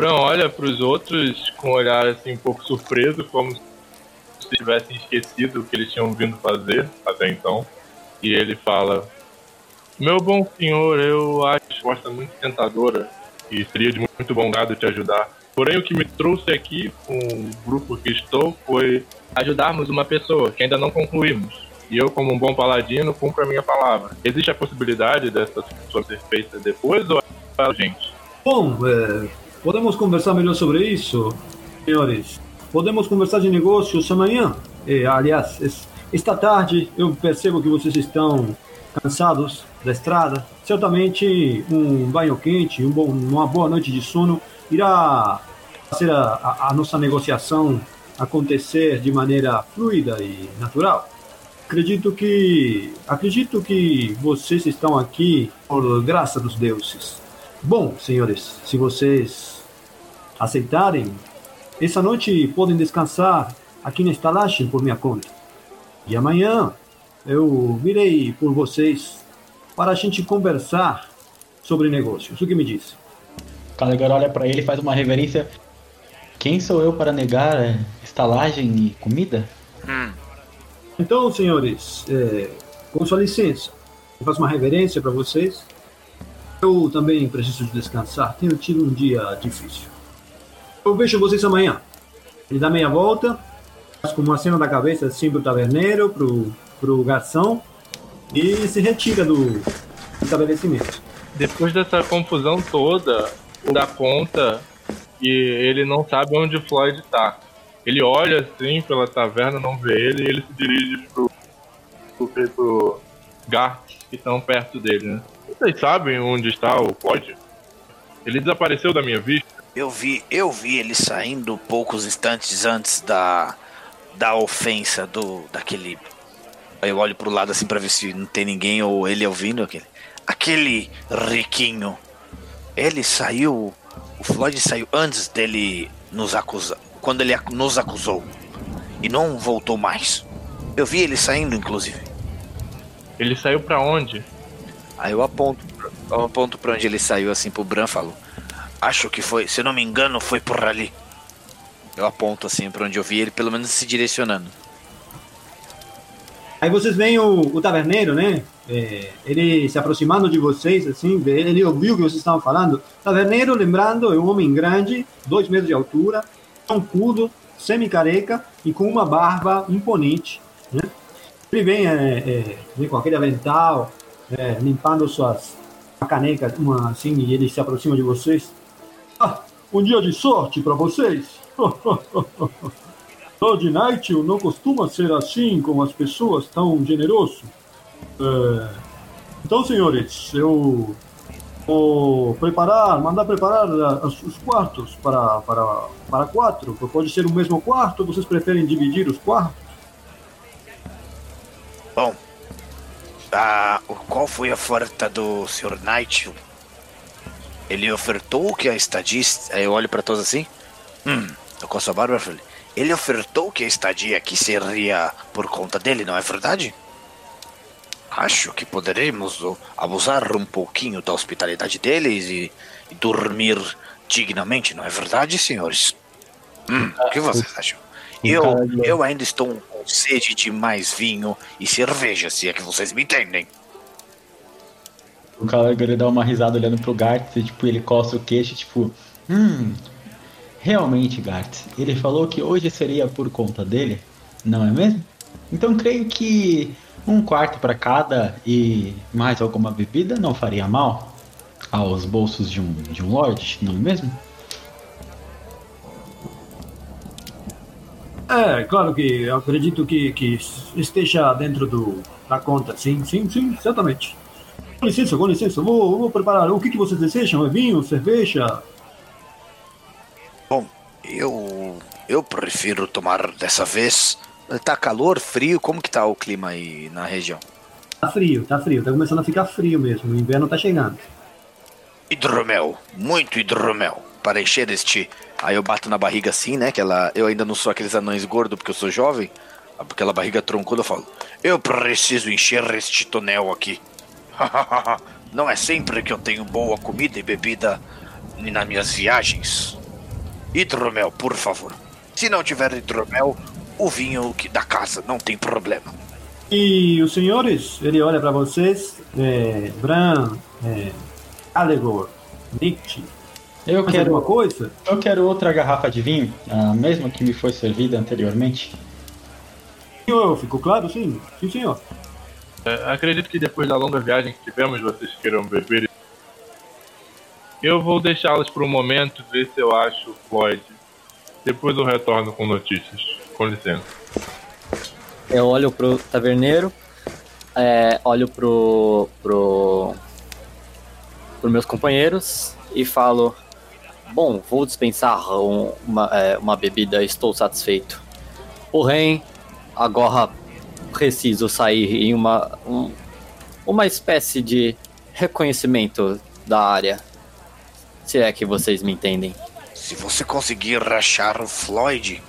Bran olha para os outros com um olhar assim um pouco surpreso, como se tivessem esquecido o que eles tinham vindo fazer até então. E ele fala: meu bom senhor, eu acho a resposta muito tentadora e seria de muito bom grado te ajudar. Porém, o que me trouxe aqui com o grupo que estou foi ajudarmos uma pessoa que ainda não concluímos. E eu, como um bom paladino, cumpro a minha palavra. Existe a possibilidade dessa pessoa ser feita depois ou é gente? Bom, é, podemos conversar melhor sobre isso, senhores. Podemos conversar de negócios amanhã. É, aliás, esta tarde eu percebo que vocês estão cansados da estrada, certamente um banho quente, um bom, uma boa noite de sono irá fazer a, a, nossa negociação acontecer de maneira fluida e natural. Acredito que acredito que vocês estão aqui por graça dos deuses. Bom, senhores, se vocês aceitarem, essa noite podem descansar aqui na estalagem por minha conta. E amanhã eu virei por vocês para a gente conversar sobre negócios. O que me diz? Caligari olha pra ele e faz uma reverência. Quem sou eu para negar é, estalagem e comida? Hum, Então, senhores, é, com sua licença, eu faço uma reverência para vocês. Eu também preciso de descansar. Tenho tido um dia difícil. Eu vejo vocês amanhã. Ele dá meia volta, faz com uma cena da cabeça assim pro taverneiro, pro, pro garçom e se retira do, estabelecimento. Depois dessa confusão toda, dá conta que ele não sabe onde Floyd tá. Ele olha assim pela taverna, não vê ele, e ele se dirige pro, pro, pro Garth que estão perto dele, né? Vocês sabem onde está o Floyd? Ele desapareceu da minha vista. Eu vi, eu vi ele saindo poucos instantes antes da da ofensa do daquele. Aí eu olho pro lado assim pra ver se não tem ninguém ou ele ouvindo aquele. Aquele riquinho. Ele saiu. O Floyd saiu antes dele nos acusar. Quando ele nos acusou. E não voltou mais. Eu vi ele saindo, inclusive. Ele saiu pra onde? Aí eu aponto, eu aponto pra onde ele saiu assim pro Bran e falo. Acho que foi, se eu não me engano, foi por ali. Eu aponto assim pra onde eu vi ele, pelo menos se direcionando. Aí vocês veem o, o taverneiro, né? É, ele se aproximando de vocês, assim, ele ouviu o que vocês estavam falando. Taverneiro, lembrando, é um homem grande, dois metros de altura, troncudo, semi-careca e com uma barba imponente, né? Ele vem, é, é, vem com aquele avental, é, limpando suas uma caneca, uma assim, e ele se aproxima de vocês. Ah, um dia de sorte para vocês. Lord Nighthill não costuma ser assim com as pessoas, tão generoso. É, Então, senhores, eu vou preparar, mandar preparar ah, os os quartos para, para, para quatro. Pode ser o mesmo quarto, vocês preferem dividir os quartos? Bom, ah, qual foi a oferta do Sr. Knight? Ele ofertou que a estadia. Eu olho pra todos assim. Hum, eu coço a barba e falei. Ele ofertou que a estadia aqui seria por conta dele, não é verdade? Acho que poderemos abusar um pouquinho da hospitalidade deles e, e dormir dignamente, não é verdade, senhores? Hum, o que vocês acham? Eu, eu ainda estou com sede de mais vinho e cerveja, se é que vocês me entendem. O Caligari dá uma risada olhando pro Gartz e tipo, ele coça o queixo, tipo, hum, realmente, Gartz, ele falou que hoje seria por conta dele, não é mesmo? Então creio que um quarto para cada e mais alguma bebida não faria mal aos bolsos de um, de um lord, não é mesmo? É, claro que acredito que, que esteja dentro do, da conta, sim, sim, sim, certamente. Com licença, com licença, vou, vou preparar. O que, que vocês desejam? É vinho, cerveja? Bom, eu eu prefiro tomar dessa vez. Tá calor, frio, como que tá o clima aí na região? Tá frio, tá frio, tá começando a ficar frio mesmo, o inverno tá chegando. Hidromel, muito hidromel, para encher este. Aí eu bato na barriga assim, né? Que ela, eu ainda não sou aqueles anões gordos porque eu sou jovem. Aquela barriga troncuda, eu falo: Eu preciso encher este tonel aqui. não é sempre que eu tenho boa comida e bebida nas minhas viagens. Hidromel, por favor. Se não tiver hidromel, o vinho que- da casa, não tem problema. E os senhores, ele olha pra vocês, é, Bran, é, Allegor, Nick, Eu alguma quero, coisa? eu quero outra garrafa de vinho, a mesma que me foi servida anteriormente. Senhor, ficou claro? Sim, sim, senhor. É, acredito que depois da longa viagem que tivemos, vocês queiram beber. Eu vou deixá-los por um momento, ver se eu acho o Floyd. Depois eu retorno com notícias. Com licença. Eu olho pro taverneiro, é, olho pro, pro, pros meus companheiros e falo: Bom, vou dispensar um- uma, é, uma bebida, estou satisfeito. Porém, agora preciso sair em uma, um- uma espécie de reconhecimento da área. Se é que vocês me entendem. Se você conseguir achar o Floyd,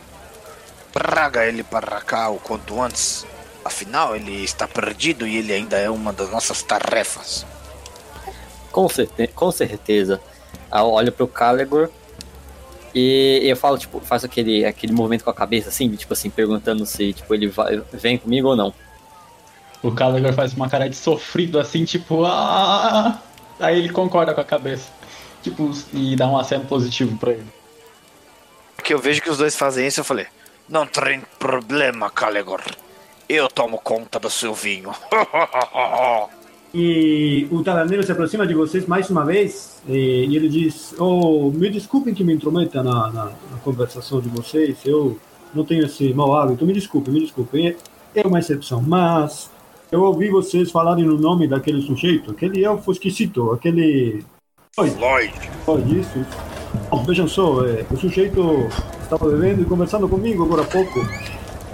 traga ele para cá o quanto antes. Afinal, ele está perdido e ele ainda é uma das nossas tarefas. Com, certe com certeza. Aí eu olho pro Caligor e eu falo, tipo, faço aquele, aquele movimento com a cabeça, assim, tipo assim, perguntando se tipo, ele vai, vem comigo ou não. O Caligor faz uma cara de sofrido assim, tipo, ah! Aí ele concorda com a cabeça. Tipo, e dá um aceno positivo pra ele. Porque eu vejo que os dois fazem isso, eu falei, não tem problema, Caligor. Eu tomo conta do seu vinho. E o taverneiro se aproxima de vocês mais uma vez e, e ele diz: oh, Me desculpem que me intrometa na, na, na, conversação de vocês, eu não tenho esse mau hábito, me desculpem, me desculpem, é uma exceção, mas eu ouvi vocês falarem no nome daquele sujeito, aquele elfo esquisito, aquele. Floyd. Floyd. Floyd, isso. Bom, vejam só, é, o sujeito estava bebendo e conversando comigo agora há pouco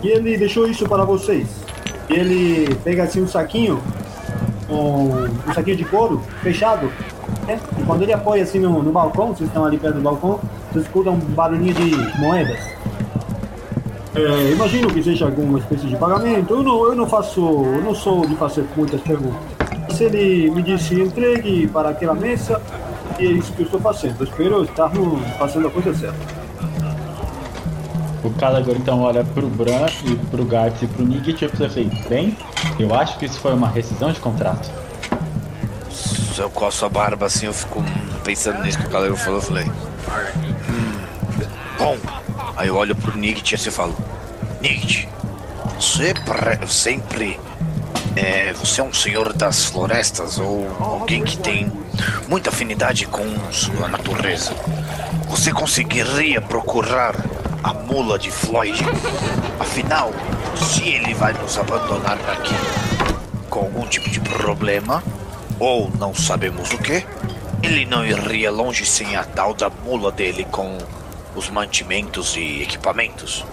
e ele deixou isso para vocês. Ele pega assim um saquinho um, um saquinho de couro fechado. Né? E quando ele apoia assim no, no balcão, vocês estão ali perto do balcão, vocês escutam um barulhinho de moedas. É, imagino que seja alguma espécie de pagamento. Eu não, eu não faço, eu não sou de fazer muitas perguntas. Se ele me disse entregue para aquela mesa, e é isso que eu estou fazendo. Eu espero estar fazendo a coisa certa. O Calagor então olha pro Bran e pro Gartz e pro Nick e tipo, você bem, eu acho que isso foi uma rescisão de contrato. Eu coço a barba assim, eu fico pensando nisso que o Calagor falou, eu falei. Hum, bom, aí eu olho pro Nick e assim falo, Nick, você sempre é, você é um senhor das florestas ou alguém que tem muita afinidade com sua natureza. Você conseguiria procurar a mula de Floyd. Afinal, se ele vai nos abandonar aqui com algum tipo de problema, ou não sabemos o que, ele não iria longe sem a tal da mula dele com os mantimentos e equipamentos.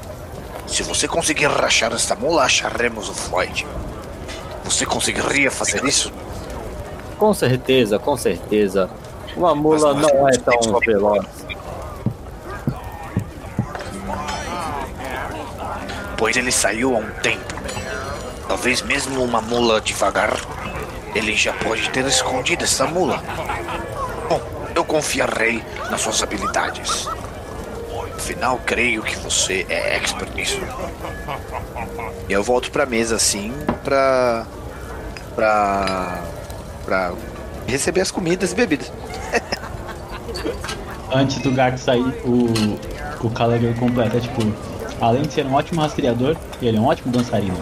Se você conseguir rachar esta mula, acharemos o Floyd. Você conseguiria fazer isso? Com certeza, com certeza. Uma mula não é tão veloz. Pois ele saiu há um tempo. Talvez mesmo uma mula devagar, ele já pode ter escondido essa mula. Bom, eu confiarei nas suas habilidades. Afinal, creio que você é expert nisso. Eu volto pra mesa assim pra. pra. pra receber as comidas e bebidas. Antes do gato sair, o. o Callagher completa, tipo, Além de ser um ótimo rastreador, ele é um ótimo dançarino.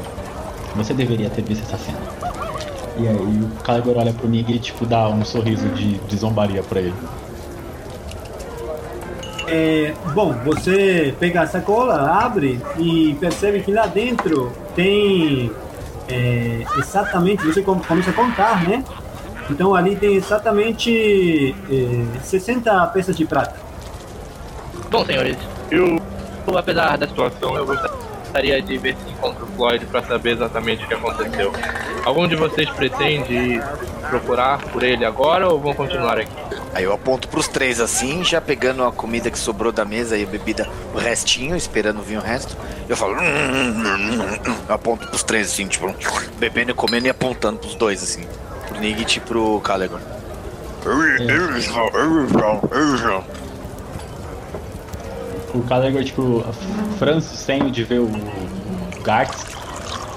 Você deveria ter visto essa cena. E aí o Caligor olha pro Nig e tipo dá um sorriso de, de zombaria pra ele. É, bom, você pega a sacola, abre e percebe que lá dentro tem é, exatamente, você começa a contar, né? Então ali tem exatamente é, 60 peças de prata. Bom, senhores, eu apesar da situação, eu gostaria de ver se encontro o Floyd para saber exatamente o que aconteceu. Algum de vocês pretende procurar por ele agora ou vão continuar aqui? Aí eu aponto pros três assim, já pegando a comida que sobrou da mesa e a bebida, o restinho, esperando vir o resto. Eu falo. Hum, hum, hum, eu aponto pros três assim, tipo, bebendo e comendo e apontando pros dois assim. Pro Nigit e pro Calegor. É o Calegor, tipo, franzo senho de ver o Gartz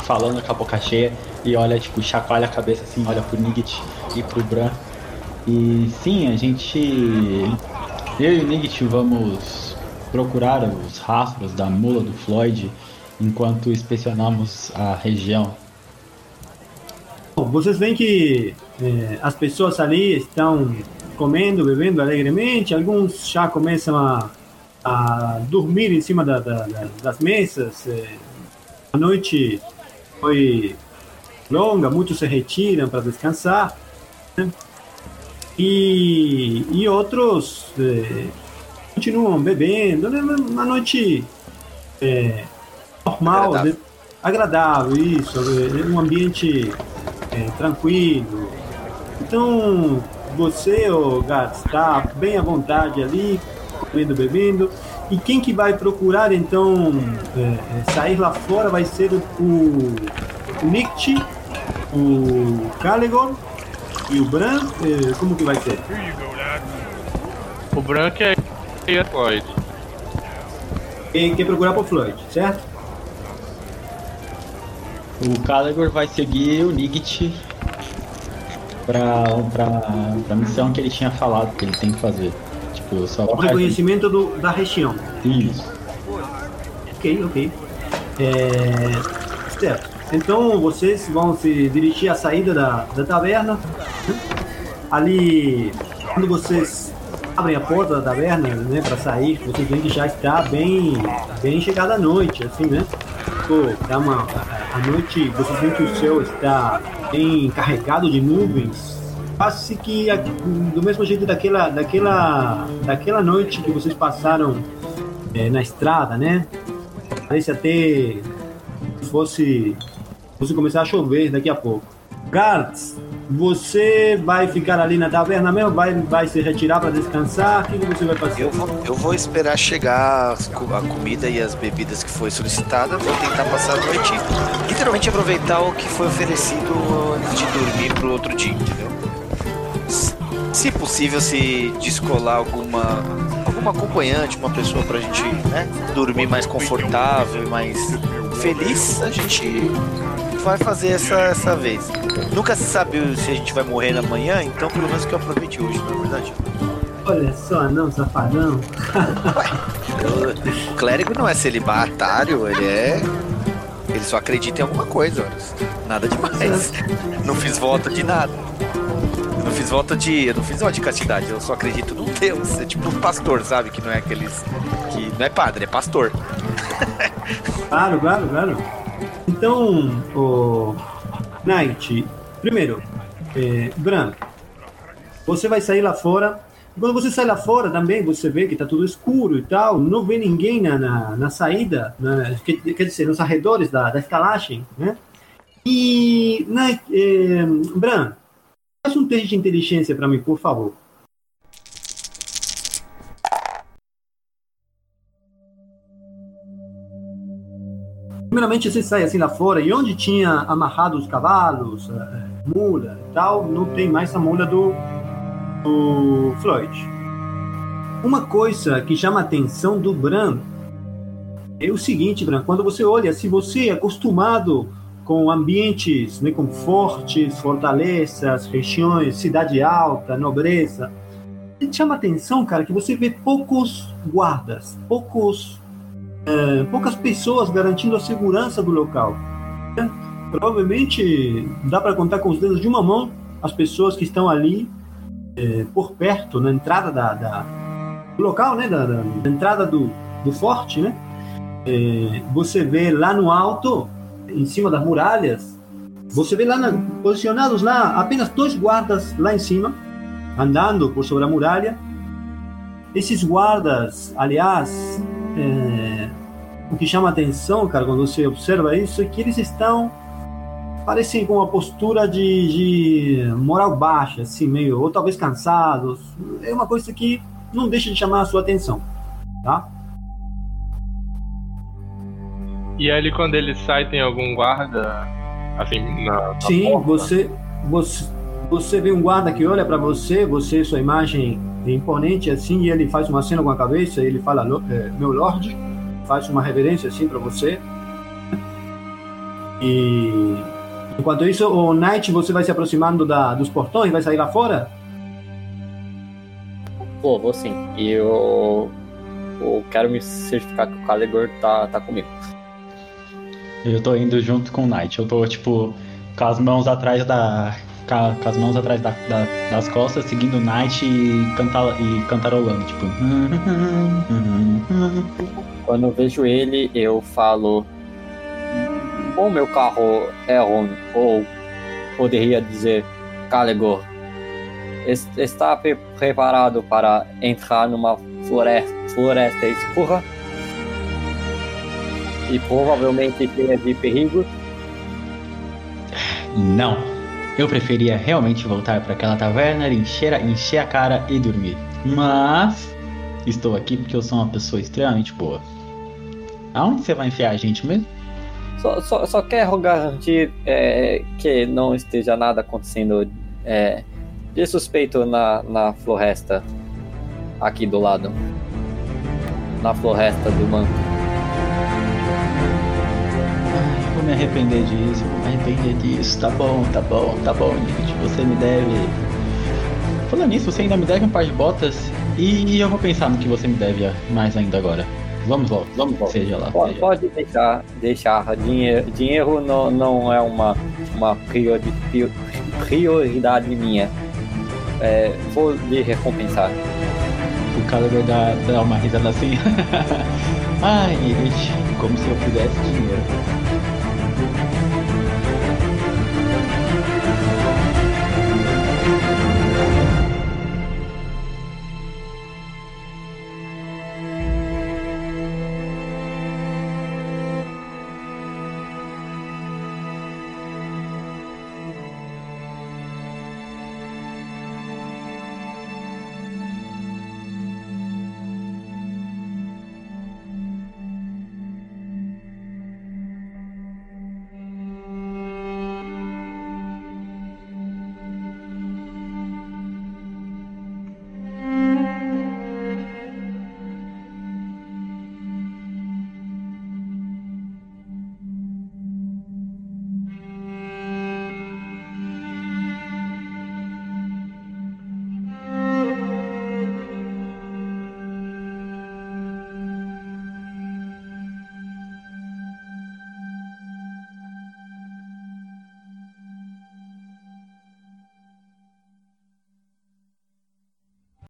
falando com a boca cheia e olha, tipo, chacoalha a cabeça assim, olha pro Nigit e pro Bran. E sim, a gente. Eu e o Nigit vamos procurar os rastros da mula do Floyd enquanto inspecionamos a região. Bom, vocês veem que é, as pessoas ali estão comendo, bebendo alegremente, alguns já começam a a dormir em cima da, da, da, das mesas. É, a noite foi longa, muitos se retiram para descansar. Né? E, e outros é, continuam bebendo. Né? Uma noite é, normal, agradável. Né? agradável, isso. É, um ambiente é, tranquilo. Então, você, o gato, está bem à vontade ali, comendo, bebendo. E quem que vai procurar então é, é sair lá fora vai ser o, o Nick, o Caligor e o Bran. É, como que vai ser? O branco é e a Floyd. Quem quer procurar por Floyd, certo? O Caligor vai seguir o Nigit pra, pra, pra missão que ele tinha falado que ele tem que fazer. Tipo, só O reconhecimento do, da região. Isso. Ok, ok. É... Certo. Então vocês vão se dirigir à saída da, da taverna. Ali, quando vocês abrem a porta da taverna, né, para sair, vocês veem que já está bem, bem chegada a noite, assim, né? Pô, dá uma, a, a noite, vocês veem que o céu está bem carregado de nuvens. Quase que do mesmo jeito daquela, daquela, daquela noite que vocês passaram é, na estrada, né? Parece até se fosse, fosse começar a chover daqui a pouco. Gartz, você vai ficar ali na taverna mesmo? Vai, vai se retirar para descansar? O que, você vai fazer? Eu vou, eu vou esperar chegar a comida e as bebidas que foi solicitada. Vou tentar passar a noite. Literalmente aproveitar o que foi oferecido antes de dormir pro outro dia? Se- possível, se descolar alguma alguma acompanhante, uma pessoa pra gente né, dormir mais confortável e mais feliz, a gente vai fazer essa, essa vez. Nunca se sabe se a gente vai morrer amanhã, então pelo menos que eu aproveite hoje, na verdade. Olha só, não, safadão. O clérigo não é celibatário, ele é. Ele só acredita em alguma coisa, olha. nada demais. Não fiz voto de nada. Fiz voto de. Eu não fiz voto de castidade, eu só acredito num Deus. É tipo um pastor, sabe? Que não é aqueles. Que não é padre, é pastor. Claro, claro, claro. Então, o Knight, primeiro, é, Bran, você vai sair lá fora. Quando você sai lá fora também, você vê que tá tudo escuro e tal, não vê ninguém na, na, na saída, na, quer, dizer, nos arredores da, da estalagem, né? E, Knight, é, Bran, faz um teste de inteligência para mim, por favor. Primeiramente você sai assim lá fora e onde tinha amarrado os cavalos, eh, mula e tal, não tem mais a mula do, do Floyd. Uma coisa que chama a atenção do Bran é o seguinte, Bran, quando você olha, se você é acostumado com ambientes né, com fortes, fortalezas, regiões, cidade alta, nobreza, chama a atenção, cara, que você vê poucos guardas, poucos é, poucas pessoas garantindo a segurança do local. né? Provavelmente dá para contar com os dedos de uma mão as pessoas que estão ali é, por perto, na entrada da, da- do local, né, da, da- da entrada do, do forte, né? É, você vê lá no alto, em cima das muralhas, você vê lá na- posicionados lá apenas dois guardas lá em cima, andando por sobre a muralha. Esses guardas, aliás, é, o que chama atenção, cara, quando você observa isso, é que eles estão parecem com uma postura de, de moral baixa, assim, meio, ou talvez cansados. É uma coisa que não deixa de chamar a sua atenção, tá? E ali quando ele sai tem algum guarda assim na, na Sim, porta? você, você, você vê um guarda que olha para você, você, sua imagem é imponente assim, e ele faz uma cena com a cabeça, e ele fala, "Lo- é, meu lord, faz uma reverência assim para você. E enquanto isso, o Knight, você vai se aproximando da, dos portões, vai sair lá fora? Pô, vou sim. E eu, eu quero me certificar que o Caligor tá, tá comigo. Eu tô indo junto com o Knight. Eu tô, tipo, com as mãos atrás da. Com as mãos atrás da- da- das costas, seguindo o Knight e, canta, e cantarolando, tipo. Quando eu vejo ele, eu falo. O meu carro é ruim, ou poderia dizer Caligor. es- Está pre- preparado para entrar numa floresta, floresta escura e provavelmente cheia de perigos. Não. Eu preferia realmente voltar para aquela taverna, encher a, encher a cara e dormir. Mas estou aqui porque eu sou uma pessoa extremamente boa. Aonde você vai enfiar a gente mesmo? Só, só, só quero garantir é, que não esteja nada acontecendo é, de suspeito na, na floresta. aqui do lado. Na floresta do manto. Ai, eu vou me arrepender disso, vou me arrepender disso. Tá bom, tá bom, tá bom, gente. Você me deve. Falando nisso, você ainda me deve um par de botas. E eu vou pensar no que você me deve mais ainda agora. Vamos logo, vamos logo. Seja lá. Pode, seja. pode deixar, deixar. Dinheiro, dinheiro não, não é uma, uma priori, prior- prioridade minha. É, vou lhe recompensar. O Caliber dá, dá uma risada assim. Ai, gente, como se eu fizesse dinheiro.